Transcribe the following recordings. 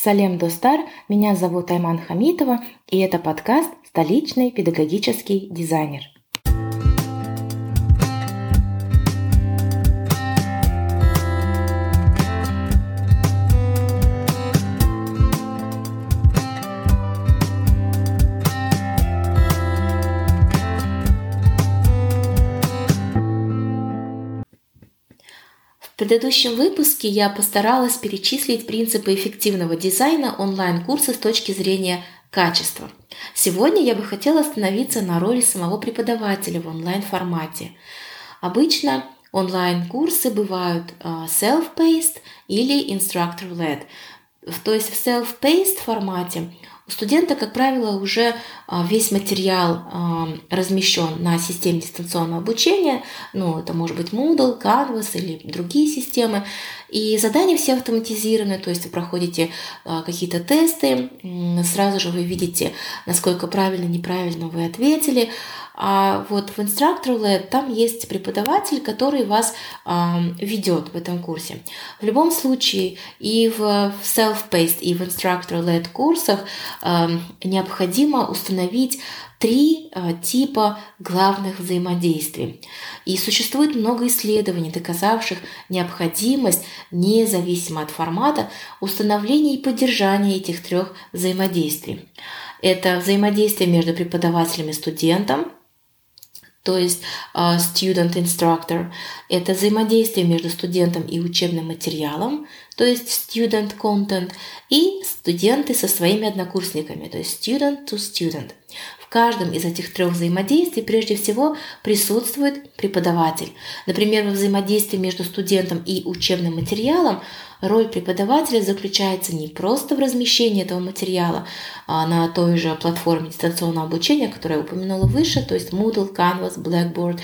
Салем Достар, меня зовут Айман Хамитова, и это подкаст «Столичный педагогический дизайнер». В предыдущем выпуске я постаралась перечислить принципы эффективного дизайна онлайн-курса с точки зрения качества. Сегодня я бы хотела остановиться на роли самого преподавателя в онлайн-формате. Обычно онлайн-курсы бывают а, self-paced или instructor-led. То есть в self-paced формате у студента, как правило, уже а, весь материал а, размещен на системе дистанционного обучения, ну, это может быть Moodle, Canvas или другие системы, и задания все автоматизированы, то есть вы проходите а, какие-то тесты, сразу же вы видите, насколько правильно, неправильно вы ответили, а вот в Instructor Lab там есть преподаватель, который вас ведет в этом курсе. В любом случае и в Self-Paced, и в Instructor Led курсах необходимо установить три э, типа главных взаимодействий. И существует много исследований, доказавших необходимость, независимо от формата, установления и поддержания этих трех взаимодействий. Это взаимодействие между преподавателем и студентом, то есть а, student instructor. Это взаимодействие между студентом и учебным материалом, то есть student content, и студенты со своими однокурсниками, то есть student to student. В каждом из этих трех взаимодействий прежде всего присутствует преподаватель. Например, во взаимодействии между студентом и учебным материалом роль преподавателя заключается не просто в размещении этого материала а на той же платформе дистанционного обучения, которую я упомянула выше, то есть Moodle, Canvas, Blackboard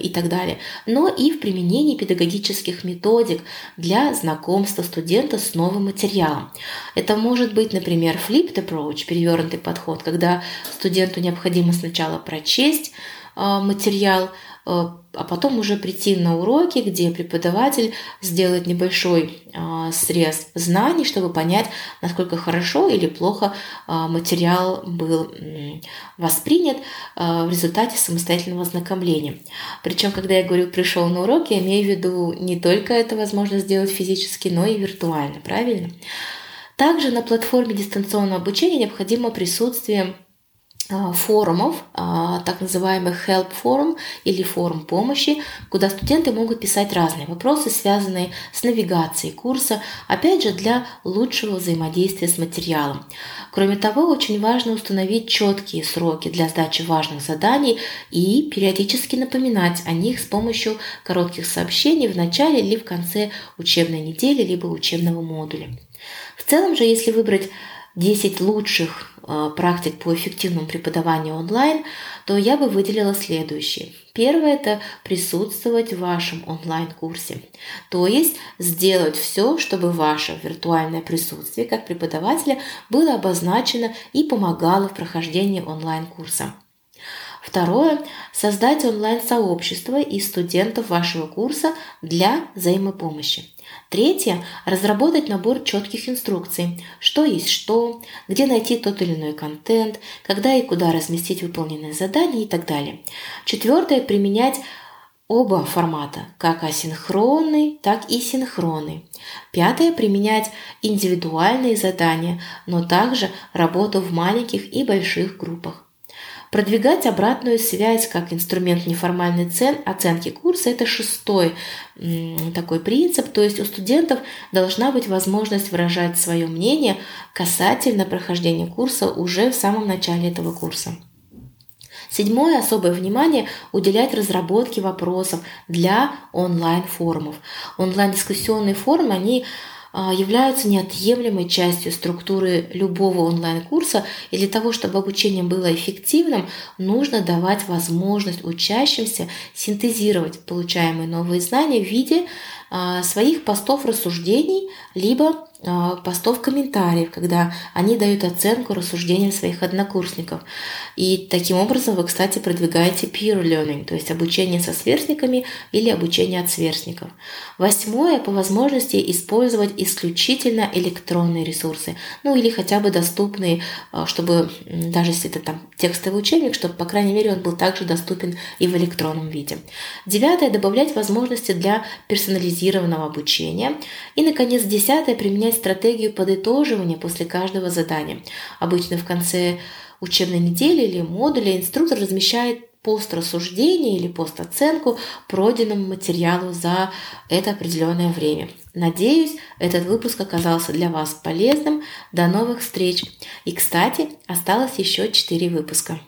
и так далее, но и в применении педагогических методик для знакомства студента с новым материалом. Это может быть, например, flipped approach, перевернутый подход, когда студенту необходимо сначала прочесть а, материал, а потом уже прийти на уроки, где преподаватель сделает небольшой э, срез знаний, чтобы понять, насколько хорошо или плохо э, материал был воспринят в результате самостоятельного ознакомления. Причем, когда я говорю «пришел на урок», я имею в виду не только это возможно сделать физически, но и виртуально, правильно? Также на платформе дистанционного обучения необходимо присутствие а, форумов, а, так называемых help форум или форум помощи, куда студенты могут писать разные вопросы, связанные с навигацией курса, опять же для лучшего взаимодействия с материалом. Кроме того, очень важно установить четкие сроки для сдачи важных заданий и периодически напоминать о них с помощью коротких сообщений в начале или в конце учебной недели либо учебного модуля. В целом же, если выбрать 10 лучших э, практик по эффективному преподаванию онлайн, то я бы выделила следующие. Первое – это присутствовать в вашем онлайн-курсе. То есть сделать все, чтобы ваше виртуальное присутствие как преподавателя было обозначено и помогало в прохождении онлайн-курса. Второе – создать онлайн-сообщество из студентов вашего курса для взаимопомощи. Третье – разработать набор четких инструкций, что есть что, где найти тот или иной контент, когда и куда разместить выполненные задания и так далее. Четвертое – применять оба формата, как асинхронный, так и синхронный. Пятое – применять индивидуальные задания, но также работу в маленьких и больших группах. Продвигать обратную связь как инструмент неформальной цен, оценки курса – это шестой такой принцип. То есть у студентов должна быть возможность выражать свое мнение касательно прохождения курса уже в самом начале этого курса. Седьмое особое внимание уделять разработке вопросов для онлайн-форумов. Онлайн-дискуссионные форумы, они являются неотъемлемой частью структуры любого онлайн-курса, и для того, чтобы обучение было эффективным, нужно давать возможность учащимся синтезировать получаемые новые знания в виде а, своих постов рассуждений, либо а, постов комментариев, когда они дают оценку рассуждениям своих однокурсников. И таким образом вы, кстати, продвигаете peer learning, то есть обучение со сверстниками или обучение от сверстников. Восьмое, по возможности использовать исключительно электронные ресурсы, ну или хотя бы доступные, а, чтобы даже если это там текстовый учебник, чтобы, по крайней мере, он был также доступен и в электронном виде. Девятое, добавлять возможности для персонализированного обучения. И, наконец, десятое, применять применять стратегию подытоживания после каждого задания. Обычно в конце учебной недели или модуля инструктор размещает пост рассуждения или пост оценку пройденному материалу за это определенное время. Надеюсь, этот выпуск оказался для вас полезным. До новых встреч! И, кстати, осталось еще 4 выпуска.